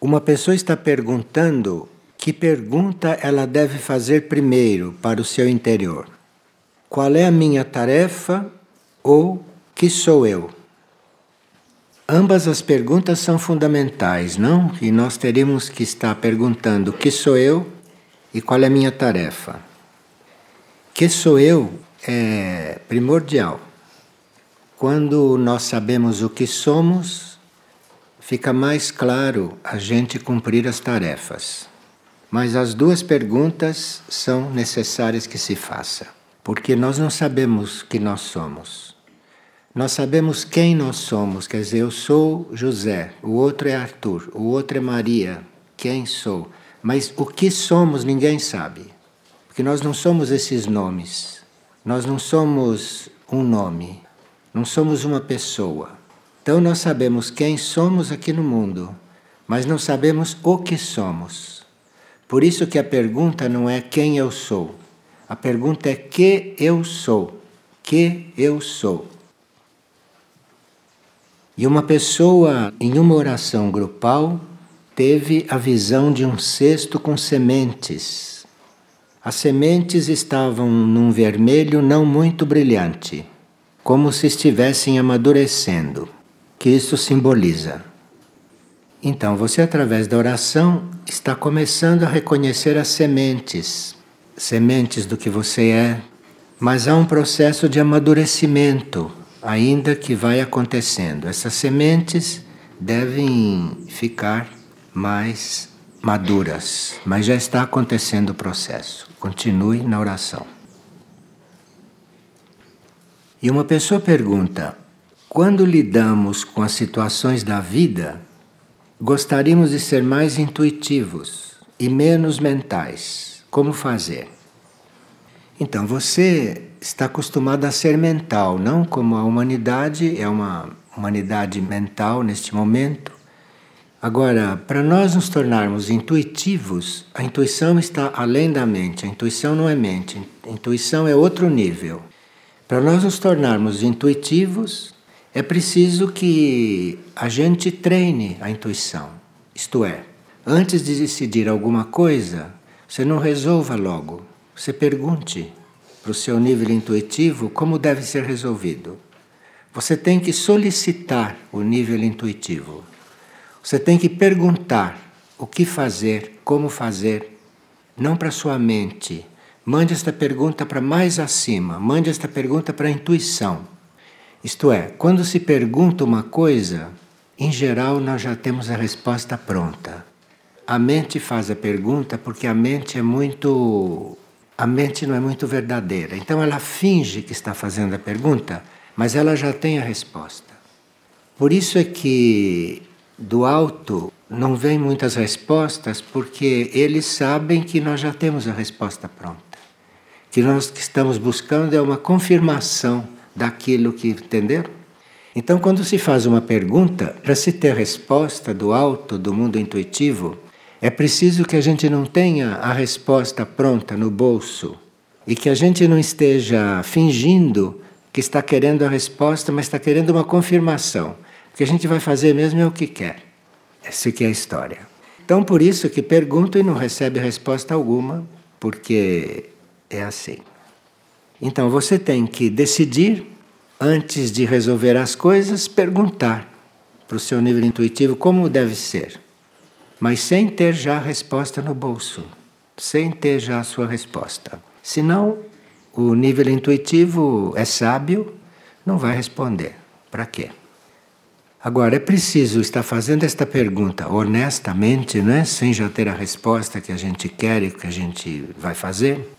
Uma pessoa está perguntando que pergunta ela deve fazer primeiro para o seu interior. Qual é a minha tarefa ou que sou eu? Ambas as perguntas são fundamentais, não? E nós teríamos que estar perguntando que sou eu e qual é a minha tarefa. Que sou eu é primordial. Quando nós sabemos o que somos, fica mais claro a gente cumprir as tarefas. Mas as duas perguntas são necessárias que se faça, porque nós não sabemos que nós somos. Nós sabemos quem nós somos, quer dizer, eu sou José, o outro é Arthur, o outro é Maria, quem sou. Mas o que somos ninguém sabe, porque nós não somos esses nomes, nós não somos um nome, não somos uma pessoa. Então nós sabemos quem somos aqui no mundo, mas não sabemos o que somos. Por isso que a pergunta não é quem eu sou. A pergunta é que eu sou. Que eu sou. E uma pessoa em uma oração grupal teve a visão de um cesto com sementes. As sementes estavam num vermelho não muito brilhante, como se estivessem amadurecendo que isso simboliza. Então, você, através da oração, está começando a reconhecer as sementes, sementes do que você é, mas há um processo de amadurecimento ainda que vai acontecendo. Essas sementes devem ficar mais maduras, mas já está acontecendo o processo. Continue na oração. E uma pessoa pergunta: quando lidamos com as situações da vida, gostaríamos de ser mais intuitivos e menos mentais. Como fazer? Então, você está acostumado a ser mental, não como a humanidade é uma humanidade mental neste momento. Agora, para nós nos tornarmos intuitivos, a intuição está além da mente. A intuição não é mente, a intuição é outro nível. Para nós nos tornarmos intuitivos, é preciso que a gente treine a intuição. Isto é, antes de decidir alguma coisa, você não resolva logo. Você pergunte para o seu nível intuitivo como deve ser resolvido. Você tem que solicitar o nível intuitivo. Você tem que perguntar o que fazer, como fazer, não para sua mente. Mande esta pergunta para mais acima, mande esta pergunta para a intuição. Isto é, quando se pergunta uma coisa, em geral nós já temos a resposta pronta. A mente faz a pergunta porque a mente é muito. A mente não é muito verdadeira. Então ela finge que está fazendo a pergunta, mas ela já tem a resposta. Por isso é que do alto não vem muitas respostas, porque eles sabem que nós já temos a resposta pronta. Que nós que estamos buscando é uma confirmação daquilo que entenderam? Então, quando se faz uma pergunta, para se ter resposta do alto, do mundo intuitivo, é preciso que a gente não tenha a resposta pronta no bolso e que a gente não esteja fingindo que está querendo a resposta, mas está querendo uma confirmação. O que a gente vai fazer mesmo é o que quer. Essa que é a história. Então, por isso que pergunto e não recebe resposta alguma, porque é assim. Então você tem que decidir, antes de resolver as coisas, perguntar para o seu nível intuitivo como deve ser, mas sem ter já a resposta no bolso, sem ter já a sua resposta. Senão, o nível intuitivo é sábio, não vai responder. Para quê? Agora, é preciso estar fazendo esta pergunta honestamente, não é? sem já ter a resposta que a gente quer e que a gente vai fazer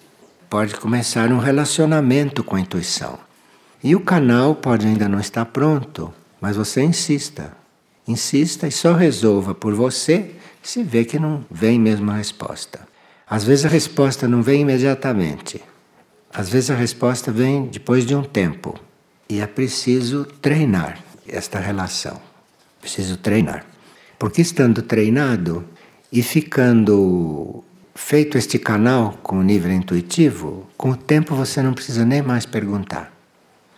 pode começar um relacionamento com a intuição. E o canal pode ainda não estar pronto, mas você insista. Insista e só resolva por você se vê que não vem mesmo a resposta. Às vezes a resposta não vem imediatamente. Às vezes a resposta vem depois de um tempo. E é preciso treinar esta relação. Preciso treinar. Porque estando treinado e ficando Feito este canal com o nível intuitivo, com o tempo você não precisa nem mais perguntar.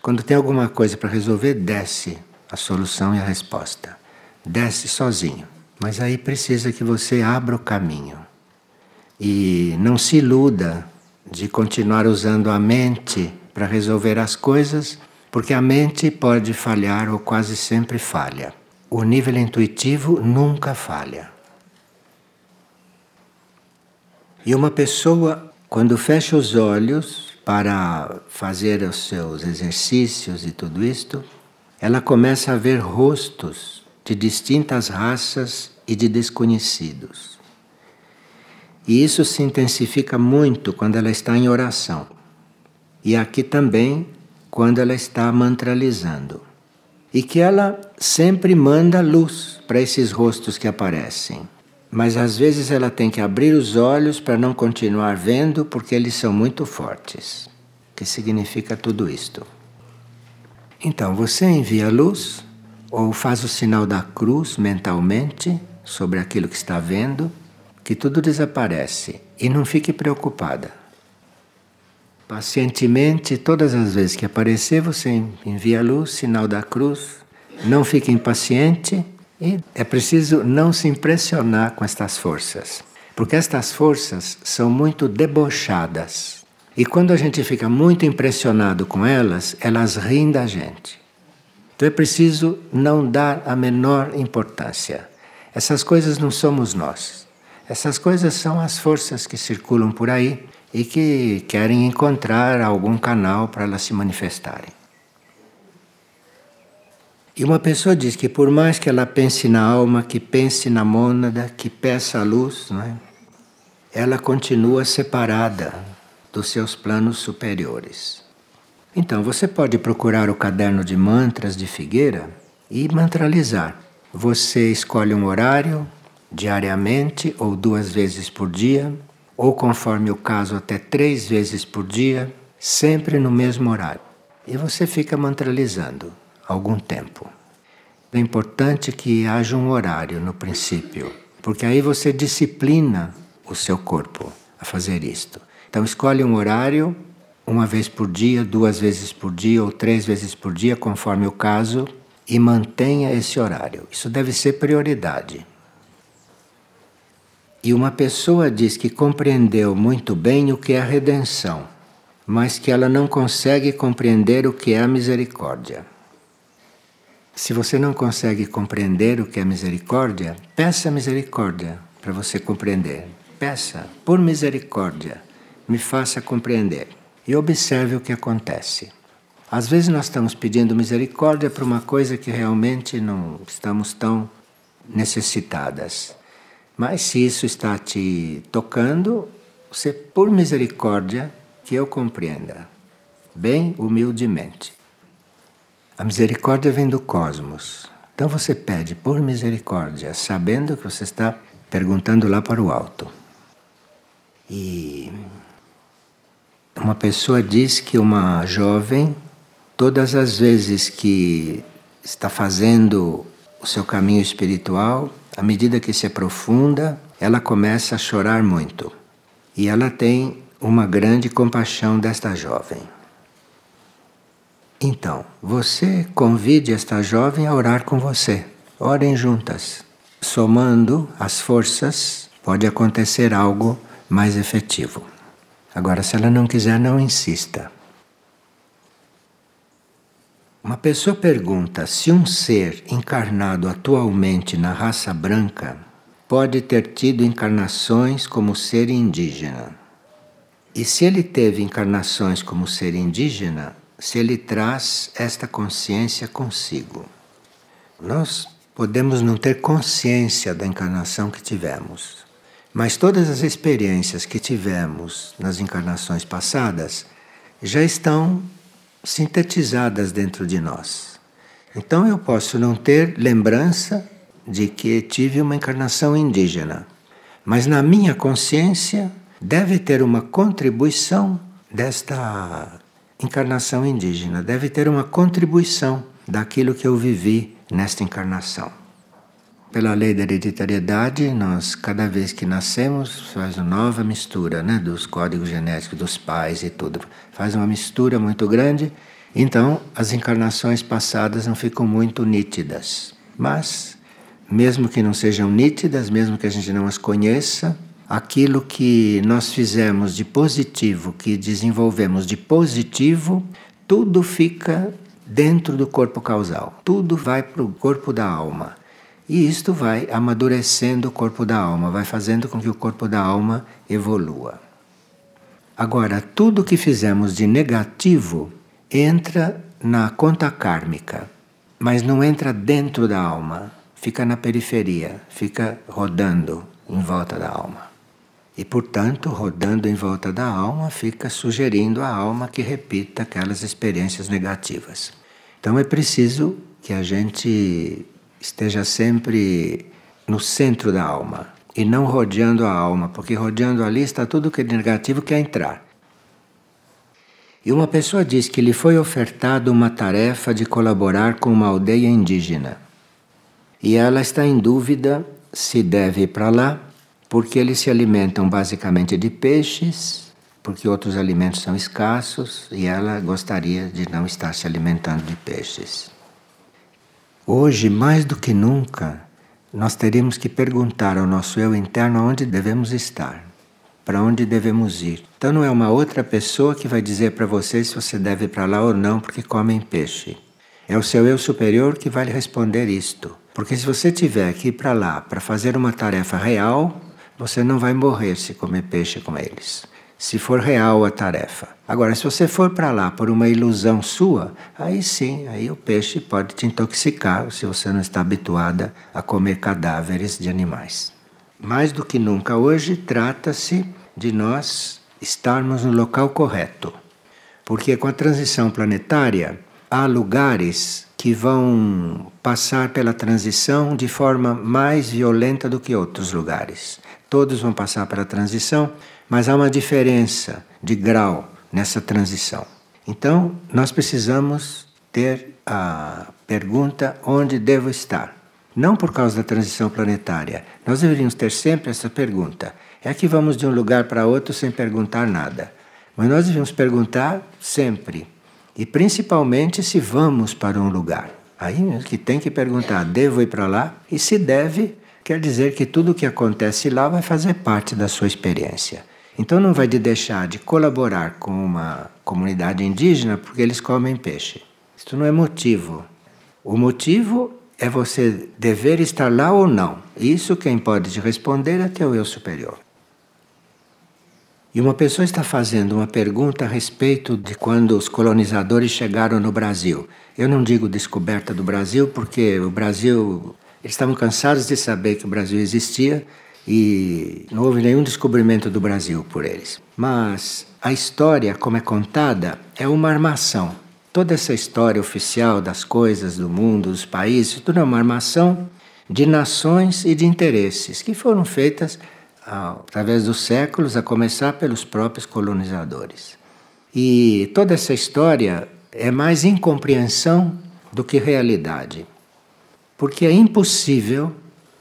Quando tem alguma coisa para resolver, desce a solução e a resposta. Desce sozinho. Mas aí precisa que você abra o caminho. E não se iluda de continuar usando a mente para resolver as coisas, porque a mente pode falhar ou quase sempre falha. O nível intuitivo nunca falha. E uma pessoa, quando fecha os olhos para fazer os seus exercícios e tudo isto, ela começa a ver rostos de distintas raças e de desconhecidos. E isso se intensifica muito quando ela está em oração. E aqui também quando ela está mantralizando. E que ela sempre manda luz para esses rostos que aparecem. Mas às vezes ela tem que abrir os olhos para não continuar vendo porque eles são muito fortes. O que significa tudo isto? Então, você envia luz ou faz o sinal da cruz mentalmente sobre aquilo que está vendo, que tudo desaparece e não fique preocupada. Pacientemente, todas as vezes que aparecer, você envia luz, sinal da cruz, não fique impaciente e é preciso não se impressionar com estas forças, porque estas forças são muito debochadas. E quando a gente fica muito impressionado com elas, elas riem da gente. Então é preciso não dar a menor importância. Essas coisas não somos nós. Essas coisas são as forças que circulam por aí e que querem encontrar algum canal para elas se manifestarem. E uma pessoa diz que por mais que ela pense na alma, que pense na mônada, que peça a luz, não é? ela continua separada dos seus planos superiores. Então você pode procurar o caderno de mantras de Figueira e mantralizar. Você escolhe um horário, diariamente ou duas vezes por dia, ou conforme o caso, até três vezes por dia, sempre no mesmo horário. E você fica mantralizando algum tempo. É importante que haja um horário no princípio, porque aí você disciplina o seu corpo a fazer isto. Então escolhe um horário, uma vez por dia, duas vezes por dia ou três vezes por dia, conforme o caso, e mantenha esse horário. Isso deve ser prioridade. E uma pessoa diz que compreendeu muito bem o que é a redenção, mas que ela não consegue compreender o que é a misericórdia. Se você não consegue compreender o que é misericórdia, peça misericórdia para você compreender. Peça, por misericórdia, me faça compreender. E observe o que acontece. Às vezes nós estamos pedindo misericórdia para uma coisa que realmente não estamos tão necessitadas. Mas se isso está te tocando, você, por misericórdia, que eu compreenda, bem humildemente. A misericórdia vem do cosmos. Então você pede por misericórdia, sabendo que você está perguntando lá para o alto. E uma pessoa diz que uma jovem, todas as vezes que está fazendo o seu caminho espiritual, à medida que se aprofunda, ela começa a chorar muito. E ela tem uma grande compaixão desta jovem. Então, você convide esta jovem a orar com você. Orem juntas. Somando as forças, pode acontecer algo mais efetivo. Agora, se ela não quiser, não insista. Uma pessoa pergunta se um ser encarnado atualmente na raça branca pode ter tido encarnações como ser indígena. E se ele teve encarnações como ser indígena, se ele traz esta consciência consigo. Nós podemos não ter consciência da encarnação que tivemos, mas todas as experiências que tivemos nas encarnações passadas já estão sintetizadas dentro de nós. Então eu posso não ter lembrança de que tive uma encarnação indígena, mas na minha consciência deve ter uma contribuição desta encarnação indígena, deve ter uma contribuição daquilo que eu vivi nesta encarnação. Pela lei da hereditariedade, nós, cada vez que nascemos, faz uma nova mistura né, dos códigos genéticos dos pais e tudo. Faz uma mistura muito grande, então as encarnações passadas não ficam muito nítidas. Mas mesmo que não sejam nítidas, mesmo que a gente não as conheça, aquilo que nós fizemos de positivo, que desenvolvemos de positivo, tudo fica dentro do corpo causal. Tudo vai para o corpo da alma. E isto vai amadurecendo o corpo da alma, vai fazendo com que o corpo da alma evolua. Agora, tudo que fizemos de negativo entra na conta kármica, mas não entra dentro da alma, fica na periferia, fica rodando em volta da alma. E, portanto, rodando em volta da alma, fica sugerindo à alma que repita aquelas experiências negativas. Então é preciso que a gente esteja sempre no centro da alma e não rodeando a alma, porque rodeando ali está tudo que é negativo quer entrar. E uma pessoa diz que lhe foi ofertado uma tarefa de colaborar com uma aldeia indígena. E ela está em dúvida se deve ir para lá, porque eles se alimentam basicamente de peixes, porque outros alimentos são escassos, e ela gostaria de não estar se alimentando de peixes. Hoje, mais do que nunca, nós teríamos que perguntar ao nosso eu interno onde devemos estar, para onde devemos ir. Então não é uma outra pessoa que vai dizer para você se você deve ir para lá ou não porque comem peixe. É o seu eu superior que vai lhe responder isto. Porque se você tiver que ir para lá para fazer uma tarefa real, você não vai morrer se comer peixe com eles se for real a tarefa. Agora, se você for para lá por uma ilusão sua, aí sim, aí o peixe pode te intoxicar se você não está habituada a comer cadáveres de animais. Mais do que nunca hoje, trata-se de nós estarmos no local correto. Porque com a transição planetária, há lugares que vão passar pela transição de forma mais violenta do que outros lugares. Todos vão passar pela transição mas há uma diferença de grau nessa transição. Então, nós precisamos ter a pergunta onde devo estar. Não por causa da transição planetária. Nós deveríamos ter sempre essa pergunta. É que vamos de um lugar para outro sem perguntar nada. Mas nós devemos perguntar sempre. E principalmente se vamos para um lugar. Aí que tem que perguntar: devo ir para lá? E se deve, quer dizer que tudo o que acontece lá vai fazer parte da sua experiência. Então não vai de deixar de colaborar com uma comunidade indígena porque eles comem peixe. Isso não é motivo. O motivo é você dever estar lá ou não. Isso quem pode te responder é teu eu superior. E uma pessoa está fazendo uma pergunta a respeito de quando os colonizadores chegaram no Brasil. Eu não digo descoberta do Brasil porque o Brasil eles estavam cansados de saber que o Brasil existia e não houve nenhum descobrimento do Brasil por eles. Mas a história, como é contada, é uma armação. Toda essa história oficial das coisas do mundo, dos países, tudo é uma armação de nações e de interesses que foram feitas ah, através dos séculos, a começar pelos próprios colonizadores. E toda essa história é mais incompreensão do que realidade. Porque é impossível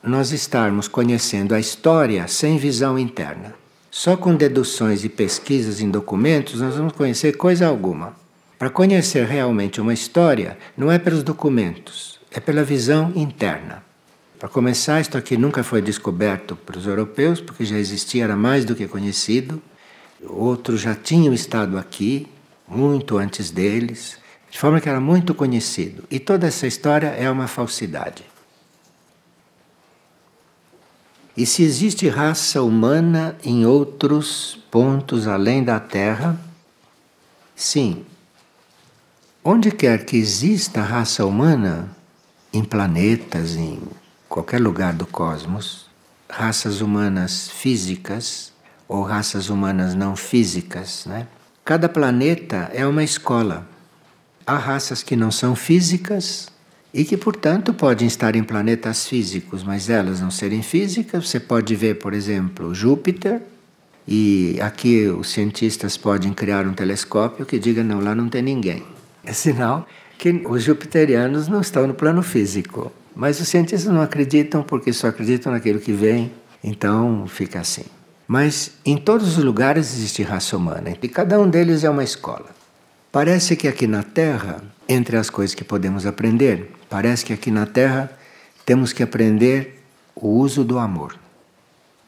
nós estarmos conhecendo a história sem visão interna. Só com deduções e pesquisas em documentos nós vamos conhecer coisa alguma. Para conhecer realmente uma história, não é pelos documentos, é pela visão interna. Para começar, isto aqui nunca foi descoberto para os europeus, porque já existia, era mais do que conhecido. Outros já tinham estado aqui, muito antes deles, de forma que era muito conhecido. E toda essa história é uma falsidade. E se existe raça humana em outros pontos além da Terra? Sim. Onde quer que exista raça humana, em planetas, em qualquer lugar do cosmos, raças humanas físicas ou raças humanas não físicas, né? Cada planeta é uma escola. Há raças que não são físicas e que, portanto, podem estar em planetas físicos, mas elas não serem físicas. Você pode ver, por exemplo, Júpiter, e aqui os cientistas podem criar um telescópio que diga: não, lá não tem ninguém. É sinal que os jupiterianos não estão no plano físico. Mas os cientistas não acreditam porque só acreditam naquilo que vem, então fica assim. Mas em todos os lugares existe raça humana e cada um deles é uma escola. Parece que aqui na Terra, entre as coisas que podemos aprender, Parece que aqui na Terra temos que aprender o uso do amor.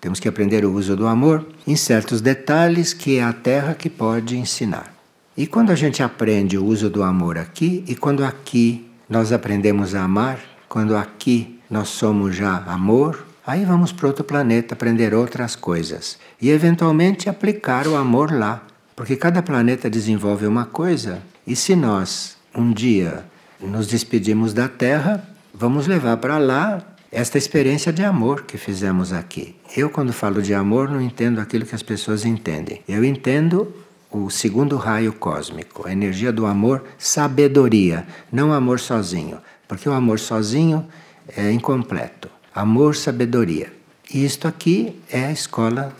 Temos que aprender o uso do amor em certos detalhes que é a Terra que pode ensinar. E quando a gente aprende o uso do amor aqui, e quando aqui nós aprendemos a amar, quando aqui nós somos já amor, aí vamos para outro planeta aprender outras coisas e eventualmente aplicar o amor lá, porque cada planeta desenvolve uma coisa, e se nós um dia nos despedimos da Terra, vamos levar para lá esta experiência de amor que fizemos aqui. Eu, quando falo de amor, não entendo aquilo que as pessoas entendem. Eu entendo o segundo raio cósmico, a energia do amor, sabedoria, não amor sozinho, porque o amor sozinho é incompleto. Amor, sabedoria. E isto aqui é a escola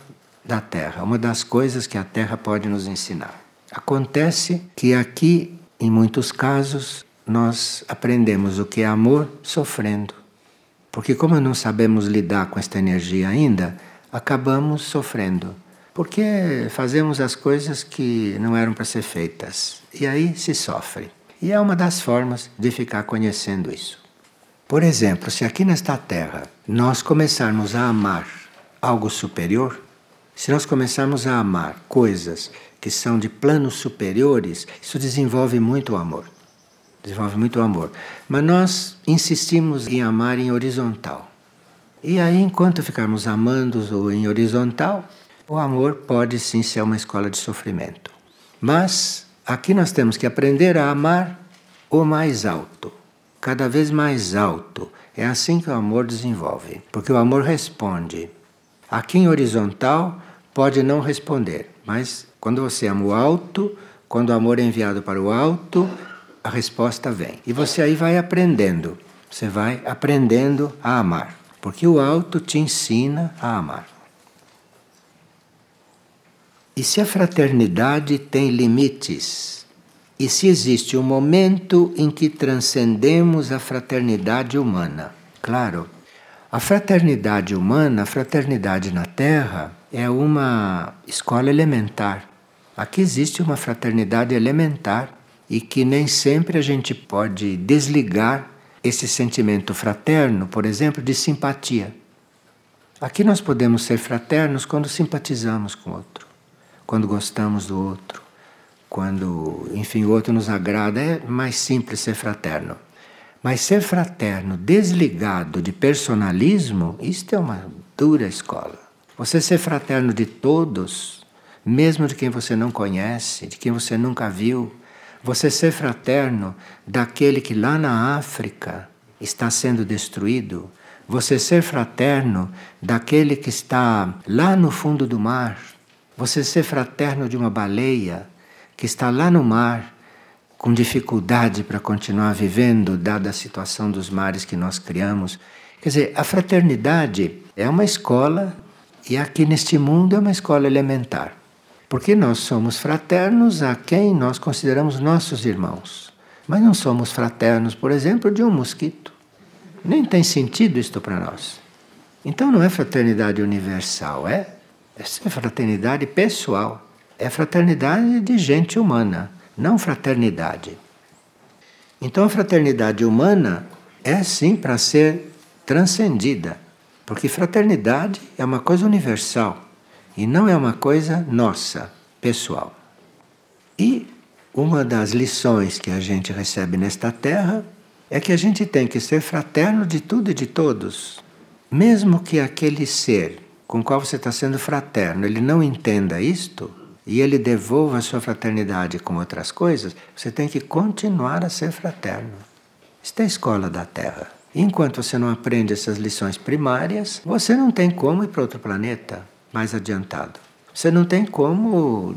da Terra, uma das coisas que a Terra pode nos ensinar. Acontece que aqui, em muitos casos, nós aprendemos o que é amor sofrendo. Porque, como não sabemos lidar com esta energia ainda, acabamos sofrendo porque fazemos as coisas que não eram para ser feitas. E aí se sofre. E é uma das formas de ficar conhecendo isso. Por exemplo, se aqui nesta Terra nós começarmos a amar algo superior, se nós começarmos a amar coisas que são de planos superiores, isso desenvolve muito o amor. Desenvolve muito o amor. Mas nós insistimos em amar em horizontal. E aí, enquanto ficarmos amando em horizontal, o amor pode sim ser uma escola de sofrimento. Mas aqui nós temos que aprender a amar o mais alto, cada vez mais alto. É assim que o amor desenvolve, porque o amor responde. Aqui em horizontal pode não responder, mas quando você ama o alto, quando o amor é enviado para o alto, a resposta vem. E você aí vai aprendendo, você vai aprendendo a amar, porque o alto te ensina a amar. E se a fraternidade tem limites? E se existe um momento em que transcendemos a fraternidade humana? Claro, a fraternidade humana, a fraternidade na Terra, é uma escola elementar. Aqui existe uma fraternidade elementar e que nem sempre a gente pode desligar esse sentimento fraterno, por exemplo, de simpatia. Aqui nós podemos ser fraternos quando simpatizamos com o outro quando gostamos do outro, quando, enfim, o outro nos agrada, é mais simples ser fraterno. Mas ser fraterno desligado de personalismo, isto é uma dura escola. Você ser fraterno de todos, mesmo de quem você não conhece, de quem você nunca viu. Você ser fraterno daquele que lá na África está sendo destruído. Você ser fraterno daquele que está lá no fundo do mar, você ser fraterno de uma baleia que está lá no mar com dificuldade para continuar vivendo, dada a situação dos mares que nós criamos. Quer dizer, a fraternidade é uma escola e aqui neste mundo é uma escola elementar. Porque nós somos fraternos a quem nós consideramos nossos irmãos. Mas não somos fraternos, por exemplo, de um mosquito. Nem tem sentido isto para nós. Então não é fraternidade universal, é é fraternidade pessoal. É fraternidade de gente humana, não fraternidade. Então a fraternidade humana é sim para ser transcendida, porque fraternidade é uma coisa universal e não é uma coisa nossa, pessoal. E uma das lições que a gente recebe nesta terra é que a gente tem que ser fraterno de tudo e de todos, mesmo que aquele ser com o qual você está sendo fraterno, ele não entenda isto e ele devolva a sua fraternidade com outras coisas, você tem que continuar a ser fraterno. Isto é a escola da Terra. Enquanto você não aprende essas lições primárias, você não tem como ir para outro planeta mais adiantado. Você não tem como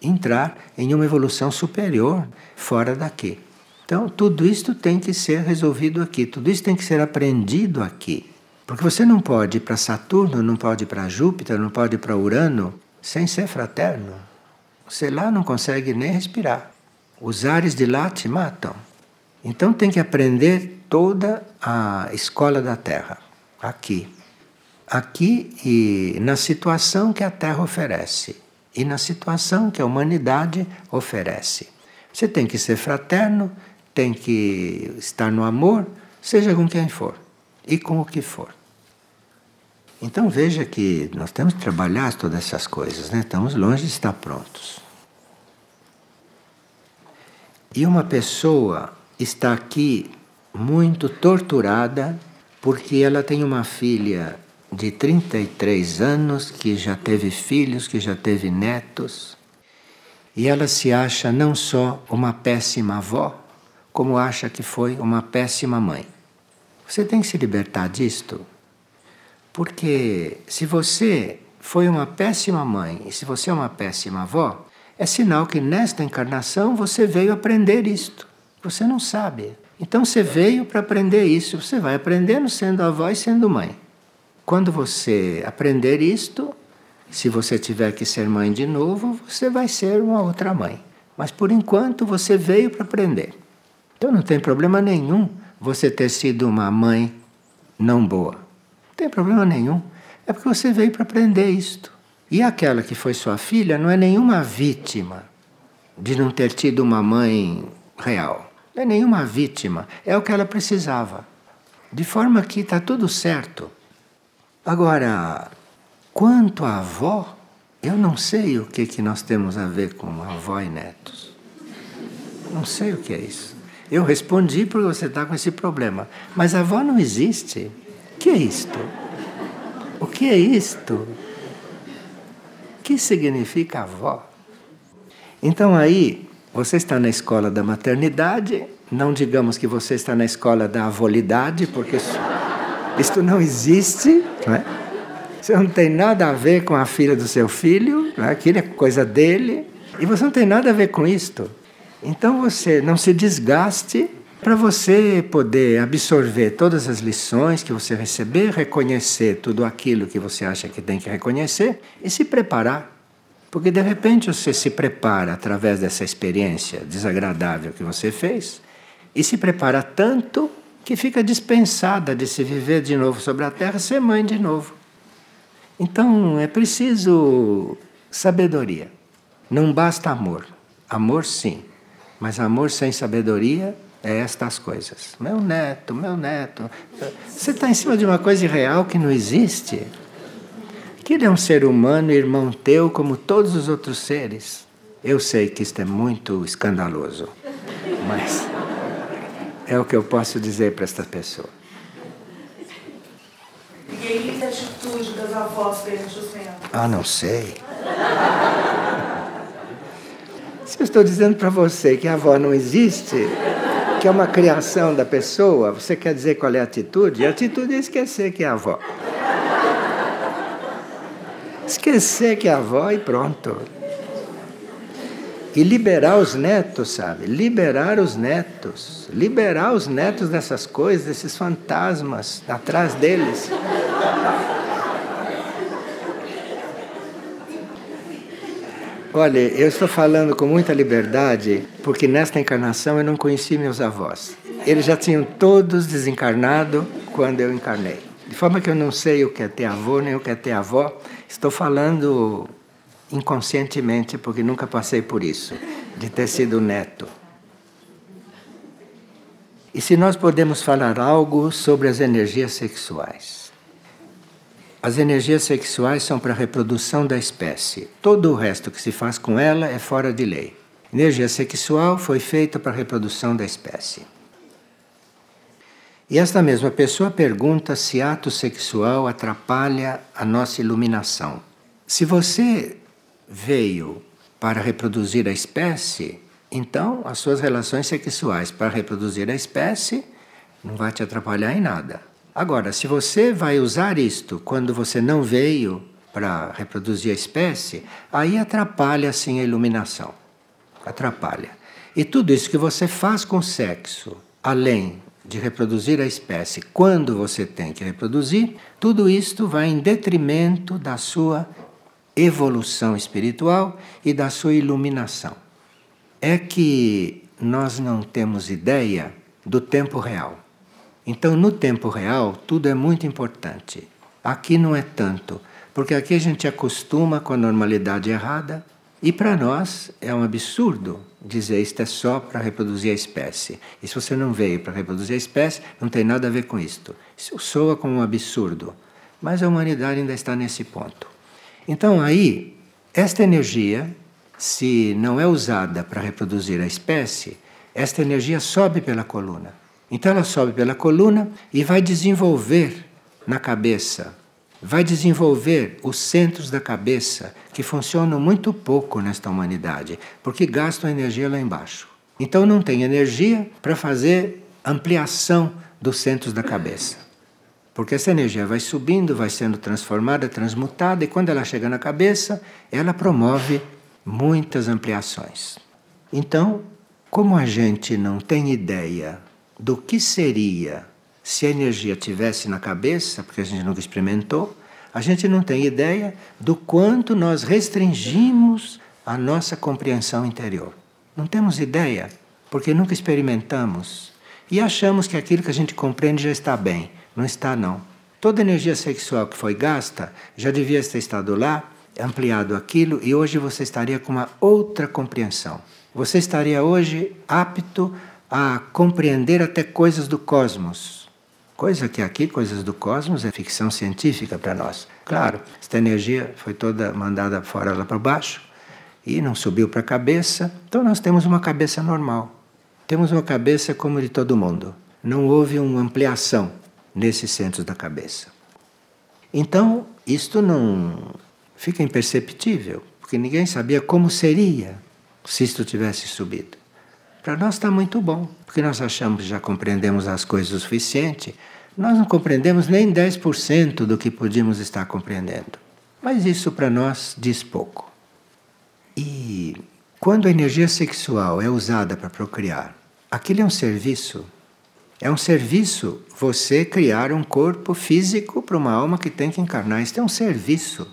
entrar em uma evolução superior fora daqui. Então, tudo isto tem que ser resolvido aqui, tudo isso tem que ser aprendido aqui. Porque você não pode ir para Saturno, não pode ir para Júpiter, não pode ir para Urano sem ser fraterno. Você lá não consegue nem respirar. Os ares de lá te matam. Então tem que aprender toda a escola da Terra, aqui. Aqui e na situação que a Terra oferece e na situação que a humanidade oferece. Você tem que ser fraterno, tem que estar no amor, seja com quem for. e com o que for. Então veja que nós temos que trabalhar todas essas coisas, né? Estamos longe de estar prontos. E uma pessoa está aqui muito torturada porque ela tem uma filha de 33 anos que já teve filhos, que já teve netos, e ela se acha não só uma péssima avó, como acha que foi uma péssima mãe. Você tem que se libertar disto, porque se você foi uma péssima mãe e se você é uma péssima avó, é sinal que nesta encarnação você veio aprender isto. Você não sabe. Então você veio para aprender isso. Você vai aprendendo sendo avó e sendo mãe. Quando você aprender isto, se você tiver que ser mãe de novo, você vai ser uma outra mãe. Mas por enquanto você veio para aprender. Então não tem problema nenhum você ter sido uma mãe não boa. Não tem problema nenhum. É porque você veio para aprender isto. E aquela que foi sua filha não é nenhuma vítima de não ter tido uma mãe real. Não é nenhuma vítima. É o que ela precisava. De forma que está tudo certo. Agora, quanto à avó, eu não sei o que, que nós temos a ver com avó e netos. Não sei o que é isso. Eu respondi porque você está com esse problema. Mas a avó não existe. O que é isto? O que é isto? O que significa avó? Então aí, você está na escola da maternidade, não digamos que você está na escola da avolidade, porque isso, isto não existe. Não é? Você não tem nada a ver com a filha do seu filho, não é? aquilo é coisa dele, e você não tem nada a ver com isto. Então você não se desgaste para você poder absorver todas as lições que você receber, reconhecer tudo aquilo que você acha que tem que reconhecer e se preparar. Porque de repente você se prepara através dessa experiência desagradável que você fez e se prepara tanto que fica dispensada de se viver de novo sobre a terra, ser mãe de novo. Então é preciso sabedoria. Não basta amor. Amor sim, mas amor sem sabedoria é estas coisas. Meu neto, meu neto. Você está em cima de uma coisa irreal que não existe. Que ele é um ser humano, irmão teu, como todos os outros seres. Eu sei que isto é muito escandaloso, mas é o que eu posso dizer para esta pessoa. E aí, a atitude das avós perante os netos? Ah, não sei. Se eu estou dizendo para você que a avó não existe, que é uma criação da pessoa, você quer dizer qual é a atitude? A atitude é esquecer que é a avó. Esquecer que é avó e pronto. E liberar os netos, sabe? Liberar os netos. Liberar os netos dessas coisas, desses fantasmas atrás deles. Olha, eu estou falando com muita liberdade porque nesta encarnação eu não conheci meus avós. Eles já tinham todos desencarnado quando eu encarnei. De forma que eu não sei o que é ter avô nem o que é ter avó. Estou falando inconscientemente, porque nunca passei por isso, de ter sido neto. E se nós podemos falar algo sobre as energias sexuais? As energias sexuais são para a reprodução da espécie. Todo o resto que se faz com ela é fora de lei. Energia sexual foi feita para a reprodução da espécie. E esta mesma pessoa pergunta se ato sexual atrapalha a nossa iluminação. Se você veio para reproduzir a espécie, então as suas relações sexuais para reproduzir a espécie não vai te atrapalhar em nada. Agora, se você vai usar isto quando você não veio para reproduzir a espécie, aí atrapalha sim a iluminação. Atrapalha. E tudo isso que você faz com sexo, além de reproduzir a espécie quando você tem que reproduzir, tudo isto vai em detrimento da sua evolução espiritual e da sua iluminação. É que nós não temos ideia do tempo real. Então, no tempo real, tudo é muito importante. Aqui não é tanto, porque aqui a gente acostuma com a normalidade errada e para nós é um absurdo dizer isto é só para reproduzir a espécie. E se você não veio para reproduzir a espécie, não tem nada a ver com isto. Isso soa como um absurdo, mas a humanidade ainda está nesse ponto. Então aí, esta energia, se não é usada para reproduzir a espécie, esta energia sobe pela coluna. Então ela sobe pela coluna e vai desenvolver na cabeça, vai desenvolver os centros da cabeça que funcionam muito pouco nesta humanidade, porque gastam energia lá embaixo. Então não tem energia para fazer ampliação dos centros da cabeça. Porque essa energia vai subindo, vai sendo transformada, transmutada, e quando ela chega na cabeça, ela promove muitas ampliações. Então, como a gente não tem ideia do que seria se a energia tivesse na cabeça, porque a gente nunca experimentou, a gente não tem ideia do quanto nós restringimos a nossa compreensão interior. Não temos ideia, porque nunca experimentamos. E achamos que aquilo que a gente compreende já está bem. Não está, não. Toda energia sexual que foi gasta já devia ter estado lá, ampliado aquilo, e hoje você estaria com uma outra compreensão. Você estaria hoje apto a compreender até coisas do cosmos Coisa que aqui, coisas do cosmos, é ficção científica para nós. Claro, esta energia foi toda mandada fora lá para baixo e não subiu para a cabeça, então nós temos uma cabeça normal. Temos uma cabeça como de todo mundo. Não houve uma ampliação nesses centros da cabeça. Então, isto não fica imperceptível, porque ninguém sabia como seria se isto tivesse subido. Para nós está muito bom, porque nós achamos que já compreendemos as coisas o suficiente. Nós não compreendemos nem 10% do que podíamos estar compreendendo. Mas isso para nós diz pouco. E quando a energia sexual é usada para procriar, aquilo é um serviço. É um serviço você criar um corpo físico para uma alma que tem que encarnar. Isso é um serviço.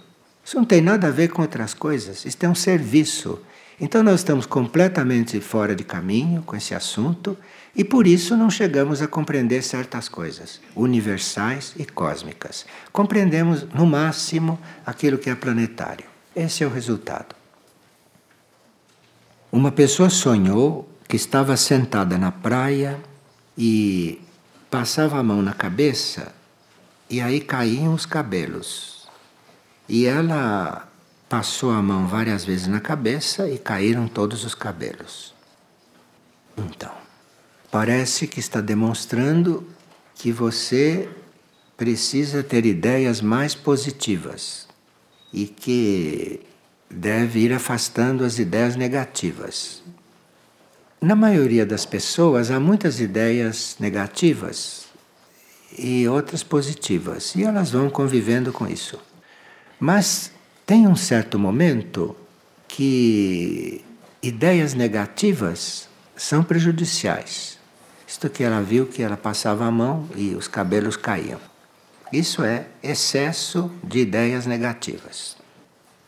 Isso não tem nada a ver com outras coisas. Isso é um serviço. Então nós estamos completamente fora de caminho com esse assunto e por isso não chegamos a compreender certas coisas universais e cósmicas. Compreendemos no máximo aquilo que é planetário. Esse é o resultado. Uma pessoa sonhou que estava sentada na praia e passava a mão na cabeça e aí caíam os cabelos. E ela passou a mão várias vezes na cabeça e caíram todos os cabelos. Então, parece que está demonstrando que você precisa ter ideias mais positivas e que deve ir afastando as ideias negativas. Na maioria das pessoas há muitas ideias negativas e outras positivas, e elas vão convivendo com isso. Mas tem um certo momento que ideias negativas são prejudiciais. Isto que ela viu que ela passava a mão e os cabelos caíam. Isso é excesso de ideias negativas.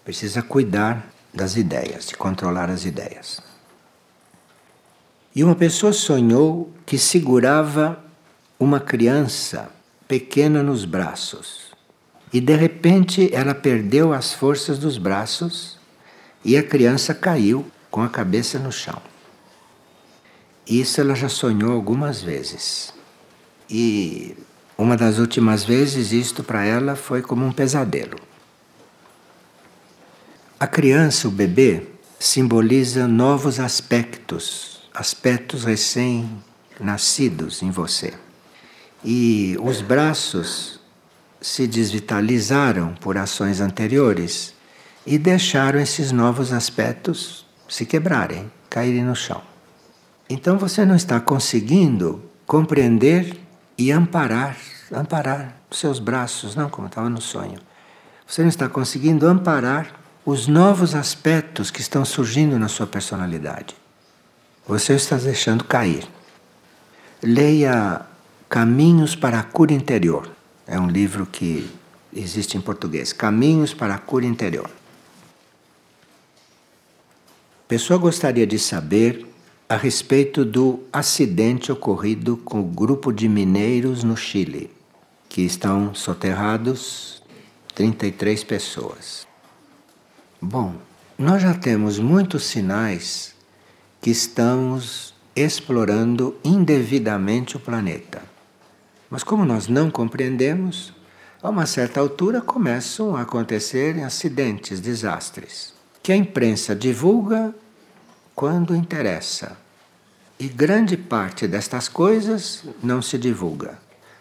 Precisa cuidar das ideias, de controlar as ideias. E uma pessoa sonhou que segurava uma criança pequena nos braços. E de repente ela perdeu as forças dos braços e a criança caiu com a cabeça no chão. Isso ela já sonhou algumas vezes. E uma das últimas vezes, isto para ela foi como um pesadelo. A criança, o bebê, simboliza novos aspectos, aspectos recém-nascidos em você. E os braços se desvitalizaram por ações anteriores e deixaram esses novos aspectos se quebrarem, caírem no chão. Então você não está conseguindo compreender e amparar, amparar seus braços, não como estava no sonho. Você não está conseguindo amparar os novos aspectos que estão surgindo na sua personalidade. Você está deixando cair. Leia Caminhos para a Cura Interior, é um livro que existe em português, Caminhos para a Cura Interior. A pessoa gostaria de saber a respeito do acidente ocorrido com o grupo de mineiros no Chile, que estão soterrados 33 pessoas. Bom, nós já temos muitos sinais que estamos explorando indevidamente o planeta. Mas como nós não compreendemos, a uma certa altura começam a acontecer acidentes, desastres, que a imprensa divulga quando interessa. E grande parte destas coisas não se divulga.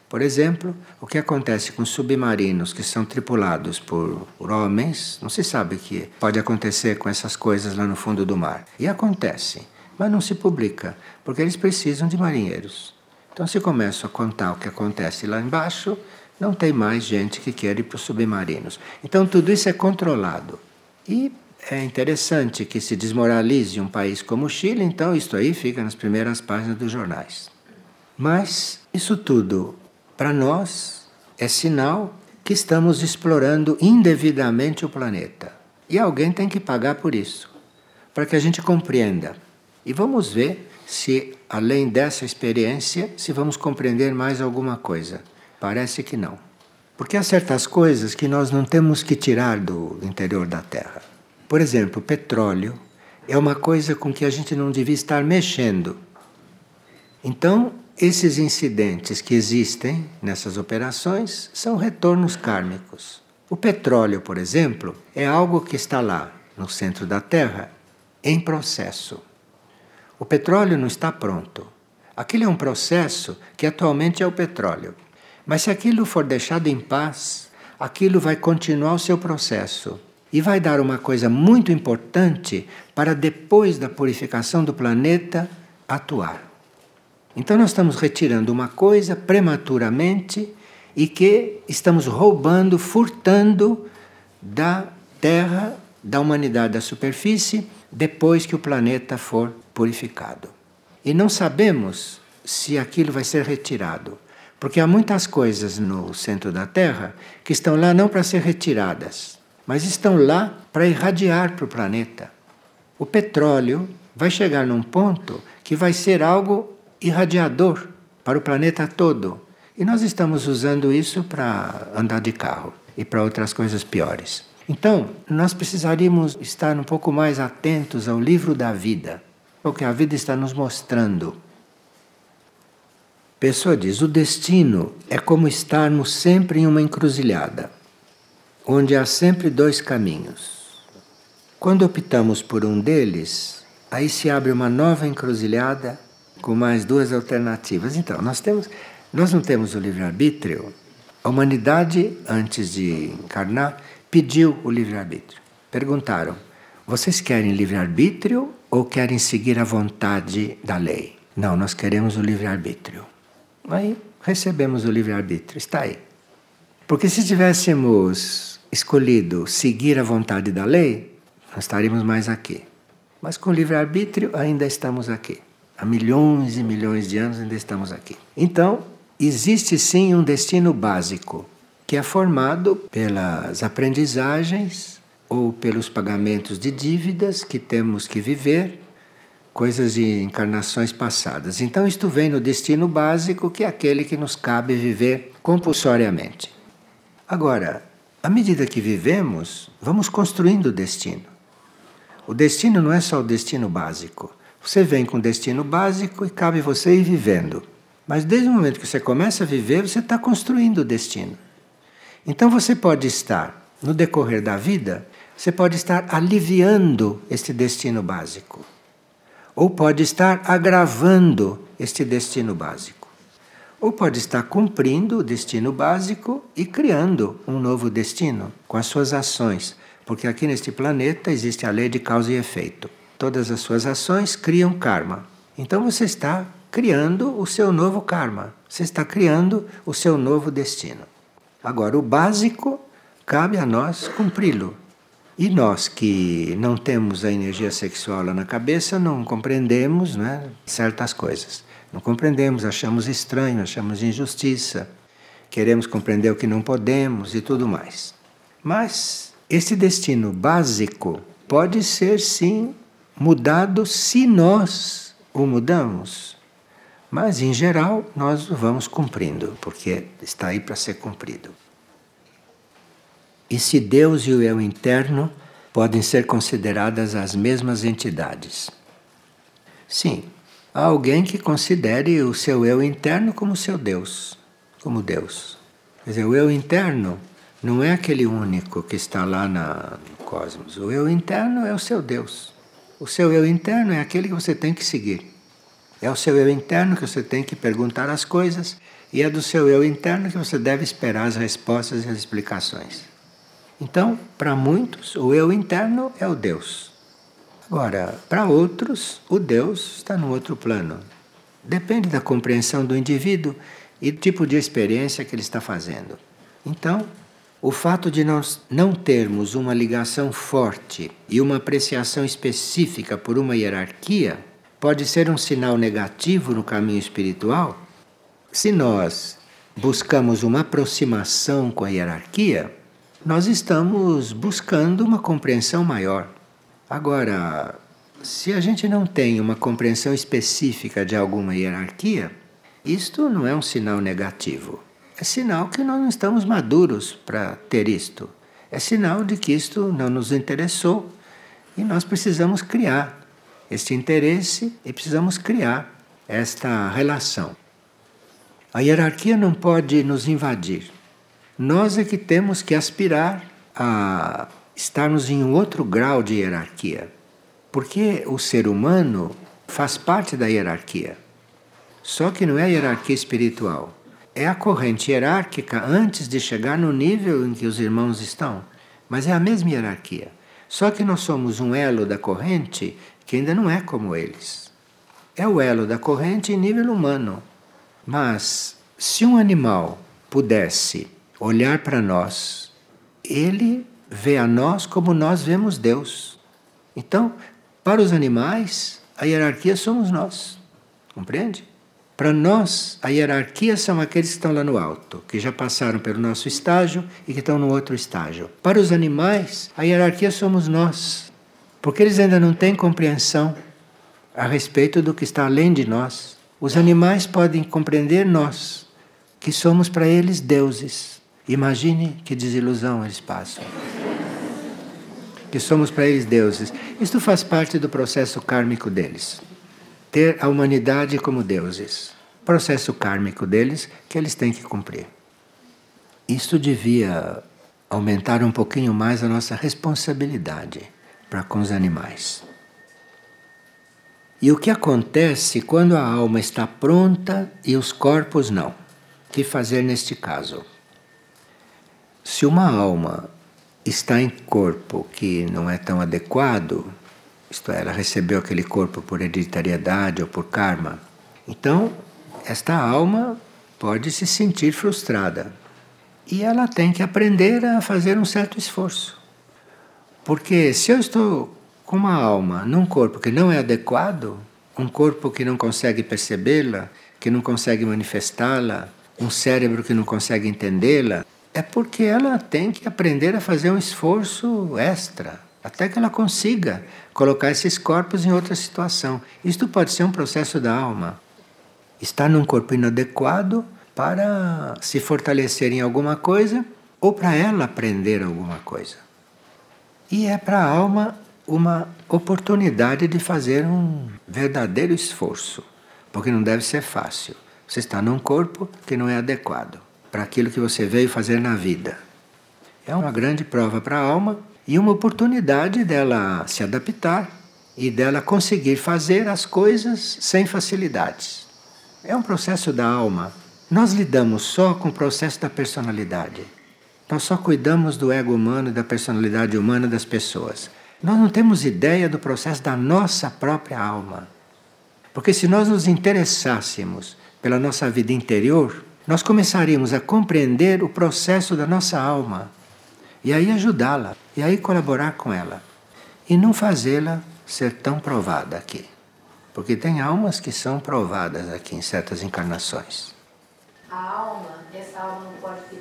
Por exemplo, o que acontece com submarinos que são tripulados por, por, homens, não se sabe o que pode acontecer com essas coisas lá no fundo do mar. E acontece, mas não se publica, porque eles precisam de marinheiros. Então, se começam a contar o que acontece lá embaixo, não tem mais gente que quer ir para os submarinos. Então, tudo isso é controlado. E é interessante que se desmoralize um país como o Chile, então isso aí fica nas primeiras páginas dos jornais. Mas isso tudo, para nós, é sinal que estamos explorando indevidamente o planeta. E alguém tem que pagar por isso, para que a gente compreenda. E vamos ver se, além dessa experiência, se vamos compreender mais alguma coisa. Parece que não. Porque há certas coisas que nós não temos que tirar do interior da Terra. Por exemplo, petróleo é uma coisa com que a gente não devia estar mexendo. Então, esses incidentes que existem nessas operações são retornos kármicos. O petróleo, por exemplo, é algo que está lá no centro da Terra em processo. O petróleo não está pronto. Aquilo é um processo que atualmente é o petróleo. Mas se aquilo for deixado em paz, aquilo vai continuar o seu processo e vai dar uma coisa muito importante para depois da purificação do planeta atuar. Então nós estamos retirando uma coisa prematuramente e que estamos roubando, furtando da Terra, da humanidade da superfície, depois que o planeta for purificado. E não sabemos se aquilo vai ser retirado, porque há muitas coisas no centro da Terra que estão lá não para ser retiradas, mas estão lá para irradiar para o planeta. O petróleo vai chegar num ponto que vai ser algo irradiador para o planeta todo. E nós estamos usando isso para andar de carro e para outras coisas piores. Então, nós precisaríamos estar um pouco mais atentos ao livro da vida, o que a vida está nos mostrando. Pessoa diz: o destino é como estarmos sempre em uma encruzilhada onde há sempre dois caminhos. Quando optamos por um deles, aí se abre uma nova encruzilhada com mais duas alternativas. Então, nós temos nós não temos o livre-arbítrio. A humanidade, antes de encarnar, pediu o livre-arbítrio. Perguntaram: vocês querem livre-arbítrio ou querem seguir a vontade da lei? Não, nós queremos o livre-arbítrio. Aí recebemos o livre-arbítrio, está aí. Porque se tivéssemos escolhido seguir a vontade da lei, nós estaríamos mais aqui. Mas com livre-arbítrio ainda estamos aqui. Há milhões e milhões de anos ainda estamos aqui. Então, existe sim um destino básico, que é formado pelas aprendizagens ou pelos pagamentos de dívidas que temos que viver, coisas de encarnações passadas. Então, isto vem no destino básico, que é aquele que nos cabe viver compulsoriamente. Agora, à medida que vivemos, vamos construindo o destino. O destino não é só o destino básico. Você vem com o destino básico e cabe você ir vivendo. Mas desde o momento que você começa a viver, você está construindo o destino. Então você pode estar, no decorrer da vida, você pode estar aliviando este destino básico. Ou pode estar agravando este destino básico ou pode estar cumprindo o destino básico e criando um novo destino com as suas ações, porque aqui neste planeta existe a lei de causa e efeito. Todas as suas ações criam karma. Então você está criando o seu novo karma, você está criando o seu novo destino. Agora, o básico cabe a nós cumpri-lo. E nós que não temos a energia sexual lá na cabeça não compreendemos né, certas coisas. Não compreendemos, achamos estranho, achamos injustiça, queremos compreender o que não podemos e tudo mais. Mas esse destino básico pode ser sim mudado se nós o mudamos. Mas em geral nós o vamos cumprindo, porque está aí para ser cumprido. E se Deus e o eu interno podem ser consideradas as mesmas entidades. Sim, há alguém que considere o seu eu interno como seu Deus, como Deus. Quer dizer, o eu interno não é aquele único que está lá na, no cosmos. O eu interno é o seu Deus. O seu eu interno é aquele que você tem que seguir. É o seu eu interno que você tem que perguntar as coisas e é do seu eu interno que você deve esperar as respostas e as explicações. Então, para muitos, o eu interno é o Deus. Agora, para outros, o Deus está no outro plano. Depende da compreensão do indivíduo e do tipo de experiência que ele está fazendo. Então, o fato de nós não termos uma ligação forte e uma apreciação específica por uma hierarquia pode ser um sinal negativo no caminho espiritual se nós buscamos uma aproximação com a hierarquia, nós estamos buscando uma compreensão maior. Agora, se a gente não tem uma compreensão específica de alguma hierarquia, isto não é um sinal negativo. É sinal que nós não estamos maduros para ter isto. É sinal de que isto não nos interessou e nós precisamos criar este interesse e precisamos criar esta relação. A hierarquia não pode nos invadir. Nós é que temos que aspirar a estarmos em um outro grau de hierarquia. Porque o ser humano faz parte da hierarquia. Só que não é a hierarquia espiritual. É a corrente hierárquica antes de chegar no nível em que os irmãos estão. Mas é a mesma hierarquia. Só que nós somos um elo da corrente que ainda não é como eles. É o elo da corrente em nível humano. Mas se um animal pudesse olhar para nós, ele vê a nós como nós vemos Deus. Então, para os animais, a hierarquia somos nós. Compreende? Para nós, a hierarquia são aqueles que estão lá no alto, que já passaram pelo nosso estágio e que estão no outro estágio. Para os animais, a hierarquia somos nós, porque eles ainda não têm compreensão a respeito do que está além de nós. Os animais podem compreender nós, que somos para eles deuses. Imagine que desilusão eles passam. Que somos para eles deuses. Isto faz parte do processo kármico deles ter a humanidade como deuses. Processo kármico deles que eles têm que cumprir. Isso devia aumentar um pouquinho mais a nossa responsabilidade para com os animais. E o que acontece quando a alma está pronta e os corpos não? Que fazer neste caso? Se uma alma está em corpo que não é tão adequado, isto é, ela recebeu aquele corpo por hereditariedade ou por karma. Então, esta alma pode se sentir frustrada. E ela tem que aprender a fazer um certo esforço. Porque se eu estou com uma alma num corpo que não é adequado, um corpo que não consegue percebê-la, que não consegue manifestá-la, um cérebro que não consegue entendê-la, é porque ela tem que aprender a fazer um esforço extra até que ela consiga colocar esses corpos em outra situação. Isto pode ser um processo da alma. Está num corpo inadequado para se fortalecer em alguma coisa ou para ela aprender alguma coisa. E é para a alma uma oportunidade de fazer um verdadeiro esforço, porque não deve ser fácil. Você está num corpo que não é adequado para aquilo que você veio fazer na vida. É uma grande prova para a alma e uma oportunidade dela se adaptar e dela conseguir fazer as coisas sem facilidades. É um processo da alma. Nós lidamos só com o processo da personalidade. Nós só cuidamos do ego humano e da personalidade humana das pessoas. Nós não temos ideia do processo da nossa própria alma. Porque se nós nos interessássemos pela nossa vida interior, nós começaríamos a compreender o processo da nossa alma e aí ajudá-la, e aí colaborar com ela. E não fazê-la ser tão provada aqui. Porque tem almas que são provadas aqui em certas encarnações. A alma, essa alma não pode ter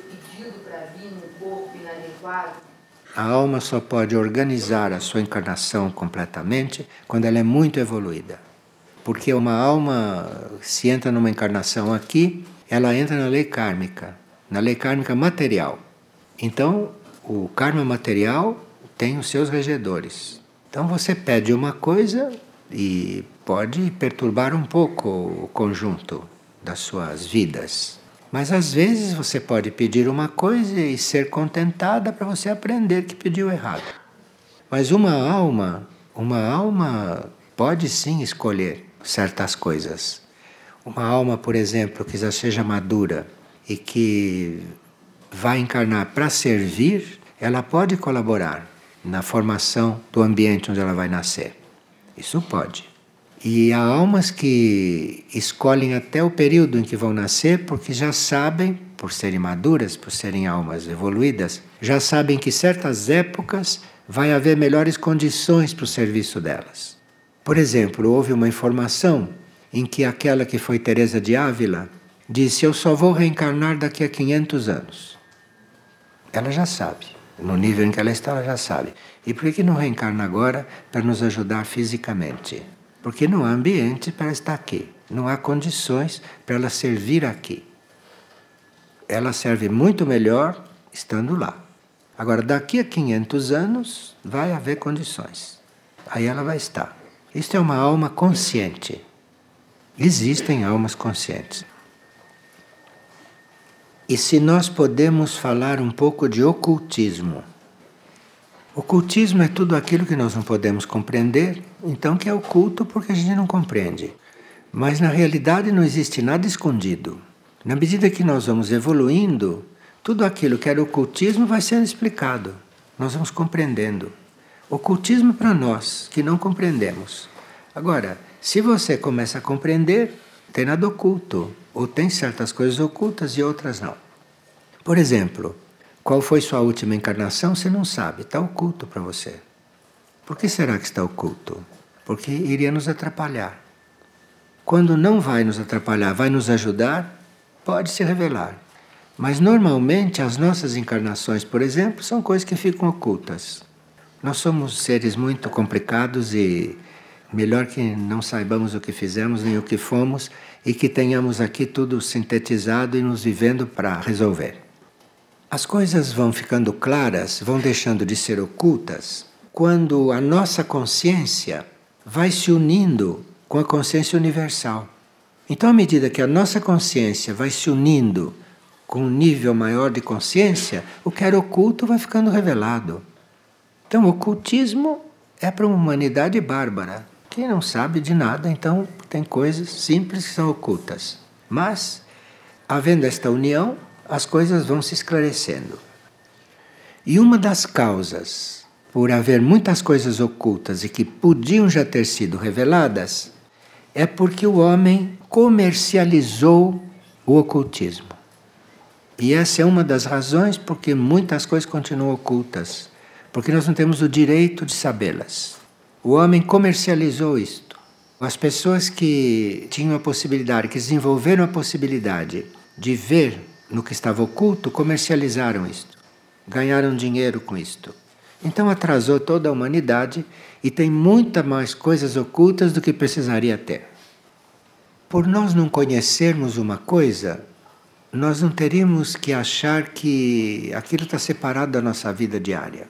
para vir no corpo inadequado? A alma só pode organizar a sua encarnação completamente quando ela é muito evoluída. Porque uma alma, se entra numa encarnação aqui, ela entra na lei kármica, na lei kármica material. Então, o karma material tem os seus regedores. Então você pede uma coisa e pode perturbar um pouco o conjunto das suas vidas. Mas às vezes você pode pedir uma coisa e ser contentada para você aprender que pediu errado. Mas uma alma, uma alma pode sim escolher certas coisas. Uma alma, por exemplo, que já seja madura e que vai encarnar para servir, ela pode colaborar na formação do ambiente onde ela vai nascer. Isso pode. E há almas que escolhem até o período em que vão nascer porque já sabem, por serem maduras, por serem almas evoluídas, já sabem que certas épocas vai haver melhores condições para o serviço delas. Por exemplo, houve uma informação em que aquela que foi Teresa de Ávila disse: "Eu só vou reencarnar daqui a 500 anos". Ela já sabe. No nível em que ela está, ela já sabe. E por que não reencarna agora para nos ajudar fisicamente? Porque não há ambiente para estar aqui, não há condições para ela servir aqui. Ela serve muito melhor estando lá. Agora, daqui a 500 anos, vai haver condições. Aí ela vai estar. Isto é uma alma consciente. Existem almas conscientes. E se nós podemos falar um pouco de ocultismo? Ocultismo é tudo aquilo que nós não podemos compreender, então que é oculto porque a gente não compreende. Mas na realidade não existe nada escondido. Na medida que nós vamos evoluindo, tudo aquilo que era ocultismo vai sendo explicado. Nós vamos compreendendo. Ocultismo para nós que não compreendemos. Agora, se você começa a compreender, tem nada oculto, ou tem certas coisas ocultas e outras não. Por exemplo, qual foi sua última encarnação? Você não sabe, está oculto para você. Por que será que está oculto? Porque iria nos atrapalhar. Quando não vai nos atrapalhar, vai nos ajudar, pode se revelar. Mas normalmente as nossas encarnações, por exemplo, são coisas que ficam ocultas. Nós somos seres muito complicados e melhor que não saibamos o que fizemos nem o que fomos e que tenhamos aqui tudo sintetizado e nos vivendo para resolver. As coisas vão ficando claras, vão deixando de ser ocultas, quando a nossa consciência vai se unindo com a consciência universal. Então, à medida que a nossa consciência vai se unindo com um nível maior de consciência, o que era oculto vai ficando revelado. Então, o ocultismo é para uma humanidade bárbara. Quem não sabe de nada, então tem coisas simples que são ocultas. Mas, havendo esta união, as coisas vão se esclarecendo. E uma das causas por haver muitas coisas ocultas e que podiam já ter sido reveladas é porque o homem comercializou o ocultismo. E essa é uma das razões porque muitas coisas continuam ocultas, porque nós não temos o direito de sabê-las. O homem comercializou isto. As pessoas que tinham a possibilidade, que desenvolveram a possibilidade de ver no que estava oculto, comercializaram isto. Ganharam dinheiro com isto. Então atrasou toda a humanidade e tem muita mais coisas ocultas do que precisaria ter. Por nós não conhecermos uma coisa, nós não teríamos que achar que aquilo está separado da nossa vida diária.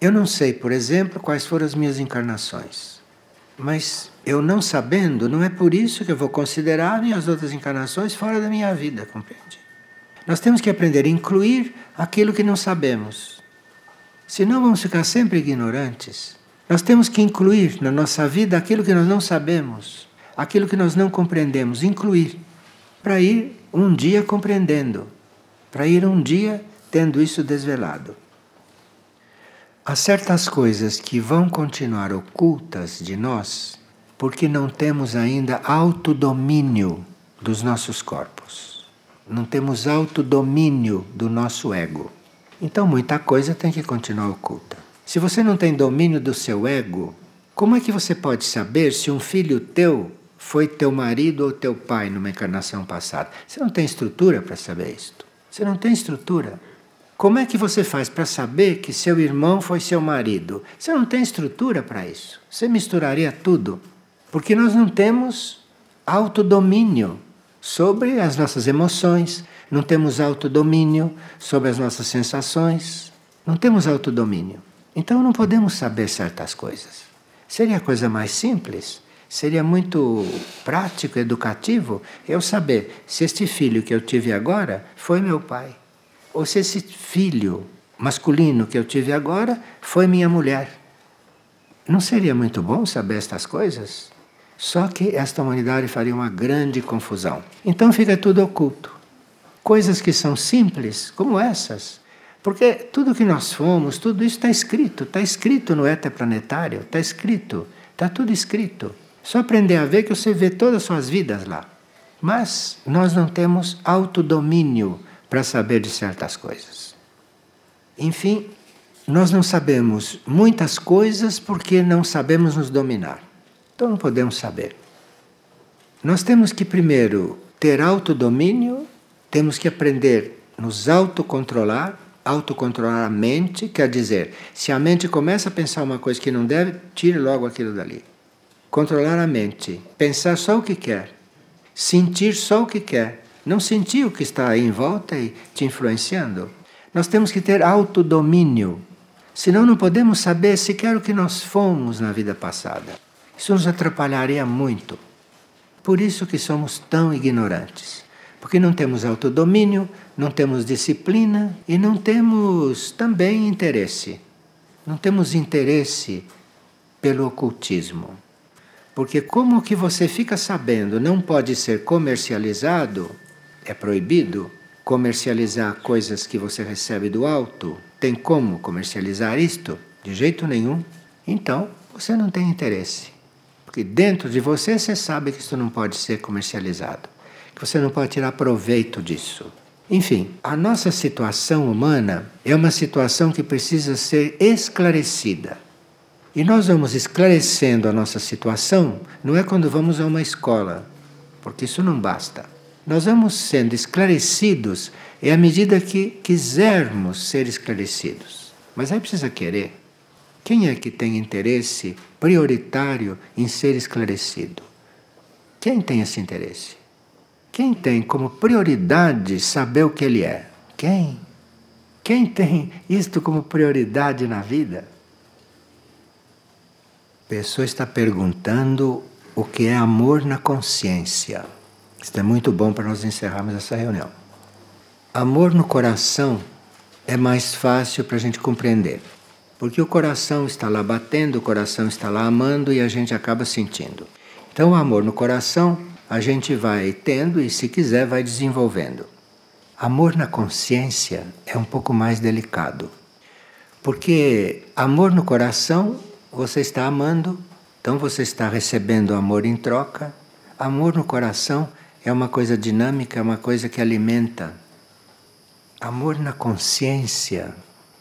Eu não sei, por exemplo, quais foram as minhas encarnações. Mas eu não sabendo, não é por isso que eu vou considerar as outras encarnações fora da minha vida, compreende? Nós temos que aprender a incluir aquilo que não sabemos. Senão vamos ficar sempre ignorantes. Nós temos que incluir na nossa vida aquilo que nós não sabemos, aquilo que nós não compreendemos, incluir, para ir um dia compreendendo, para ir um dia tendo isso desvelado. Há certas coisas que vão continuar ocultas de nós porque não temos ainda autodomínio dos nossos corpos não temos autodomínio do nosso ego. Então muita coisa tem que continuar oculta. Se você não tem domínio do seu ego, como é que você pode saber se um filho teu foi teu marido ou teu pai numa encarnação passada? Você não tem estrutura para saber isto. Você não tem estrutura. Como é que você faz para saber que seu irmão foi seu marido? Você não tem estrutura para isso. Você misturaria tudo. Porque nós não temos autodomínio sobre as nossas emoções, não temos autodomínio sobre as nossas sensações, não temos autodomínio. Então não podemos saber certas coisas. Seria a coisa mais simples, seria muito prático, educativo eu saber se este filho que eu tive agora foi meu pai, ou se esse filho masculino que eu tive agora foi minha mulher. Não seria muito bom saber estas coisas? Só que esta humanidade faria uma grande confusão. Então fica tudo oculto. Coisas que são simples, como essas. Porque tudo que nós fomos, tudo isso está escrito. Está escrito no éter planetário, está escrito. Está tudo escrito. Só aprender a ver que você vê todas as suas vidas lá. Mas nós não temos autodomínio para saber de certas coisas. Enfim, nós não sabemos muitas coisas porque não sabemos nos dominar. Então não podemos saber. Nós temos que primeiro ter autodomínio, temos que aprender a nos autocontrolar, autocontrolar a mente, quer dizer, se a mente começa a pensar uma coisa que não deve, tire logo aquilo dali. Controlar a mente, pensar só o que quer, sentir só o que quer, não sentir o que está aí em volta e te influenciando. Nós temos que ter autodomínio, senão não podemos saber sequer o que nós fomos na vida passada. Isso nos atrapalharia muito. Por isso que somos tão ignorantes. Porque não temos autodomínio, não temos disciplina e não temos também interesse. Não temos interesse pelo ocultismo. Porque como que você fica sabendo não pode ser comercializado, é proibido comercializar coisas que você recebe do alto, tem como comercializar isto? De jeito nenhum. Então, você não tem interesse. Porque dentro de você você sabe que isso não pode ser comercializado, que você não pode tirar proveito disso. Enfim, a nossa situação humana é uma situação que precisa ser esclarecida. E nós vamos esclarecendo a nossa situação, não é quando vamos a uma escola, porque isso não basta. Nós vamos sendo esclarecidos é à medida que quisermos ser esclarecidos. Mas aí precisa querer. Quem é que tem interesse prioritário em ser esclarecido? Quem tem esse interesse? Quem tem como prioridade saber o que ele é? Quem? Quem tem isto como prioridade na vida? A pessoa está perguntando o que é amor na consciência. Isto é muito bom para nós encerrarmos essa reunião. Amor no coração é mais fácil para a gente compreender. Porque o coração está lá batendo, o coração está lá amando e a gente acaba sentindo. Então, o amor no coração a gente vai tendo e, se quiser, vai desenvolvendo. Amor na consciência é um pouco mais delicado. Porque amor no coração, você está amando, então você está recebendo amor em troca. Amor no coração é uma coisa dinâmica, é uma coisa que alimenta. Amor na consciência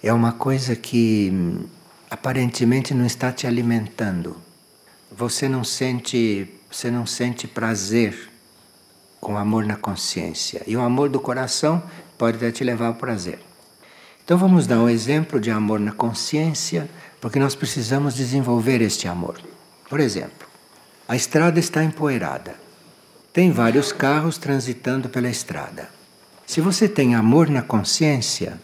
é uma coisa que hum, aparentemente não está te alimentando. Você não sente, você não sente prazer com amor na consciência. E o amor do coração pode até te levar ao prazer. Então vamos dar um exemplo de amor na consciência, porque nós precisamos desenvolver este amor. Por exemplo, a estrada está empoeirada. Tem vários carros transitando pela estrada. Se você tem amor na consciência,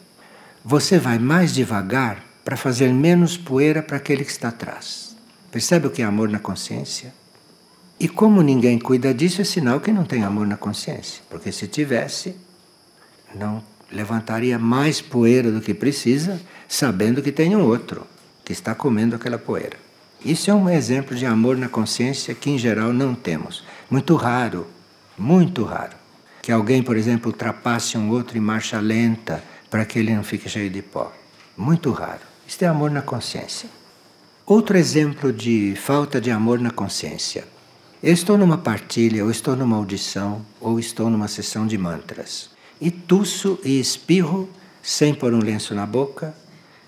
você vai mais devagar para fazer menos poeira para aquele que está atrás. Percebe o que é amor na consciência? E como ninguém cuida disso, é sinal que não tem amor na consciência. Porque se tivesse, não levantaria mais poeira do que precisa, sabendo que tem um outro que está comendo aquela poeira. Isso é um exemplo de amor na consciência que, em geral, não temos. Muito raro, muito raro. Que alguém, por exemplo, ultrapasse um outro em marcha lenta para que ele não fique cheio de pó. Muito raro. Isto é amor na consciência. Outro exemplo de falta de amor na consciência. Eu estou numa partilha, ou estou numa audição, ou estou numa sessão de mantras. E tuço e espirro, sem pôr um lenço na boca,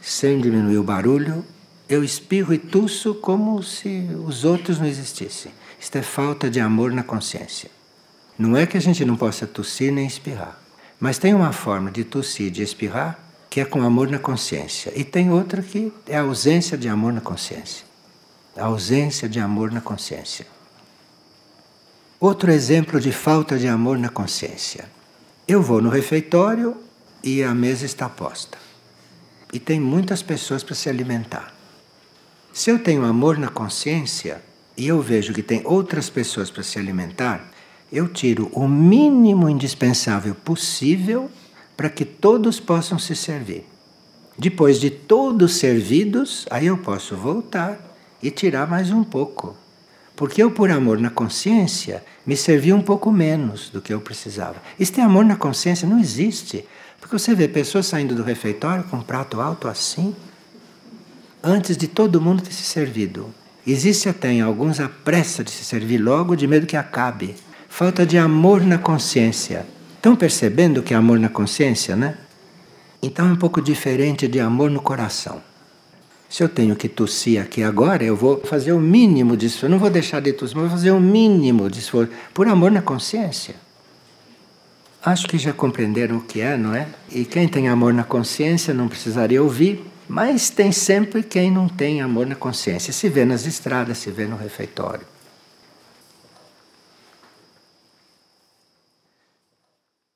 sem diminuir o barulho. Eu espirro e tuço como se os outros não existissem. Isto é falta de amor na consciência. Não é que a gente não possa tossir nem espirrar. Mas tem uma forma de tossir, de espirrar, que é com amor na consciência. E tem outra que é a ausência de amor na consciência. A ausência de amor na consciência. Outro exemplo de falta de amor na consciência. Eu vou no refeitório e a mesa está posta. E tem muitas pessoas para se alimentar. Se eu tenho amor na consciência e eu vejo que tem outras pessoas para se alimentar, eu tiro o mínimo indispensável possível para que todos possam se servir. Depois de todos servidos, aí eu posso voltar e tirar mais um pouco. Porque eu, por amor na consciência, me servi um pouco menos do que eu precisava. Isso tem amor na consciência? Não existe. Porque você vê pessoas saindo do refeitório com um prato alto assim, antes de todo mundo ter se servido. Existe até em alguns a pressa de se servir logo, de medo que acabe. Falta de amor na consciência. Estão percebendo que é amor na consciência, né? Então é um pouco diferente de amor no coração. Se eu tenho que tossir aqui agora, eu vou fazer o mínimo esforço. Eu não vou deixar de tossir, mas vou fazer o mínimo esforço. Por amor na consciência. Acho que já compreenderam o que é, não é? E quem tem amor na consciência não precisaria ouvir, mas tem sempre quem não tem amor na consciência. Se vê nas estradas, se vê no refeitório.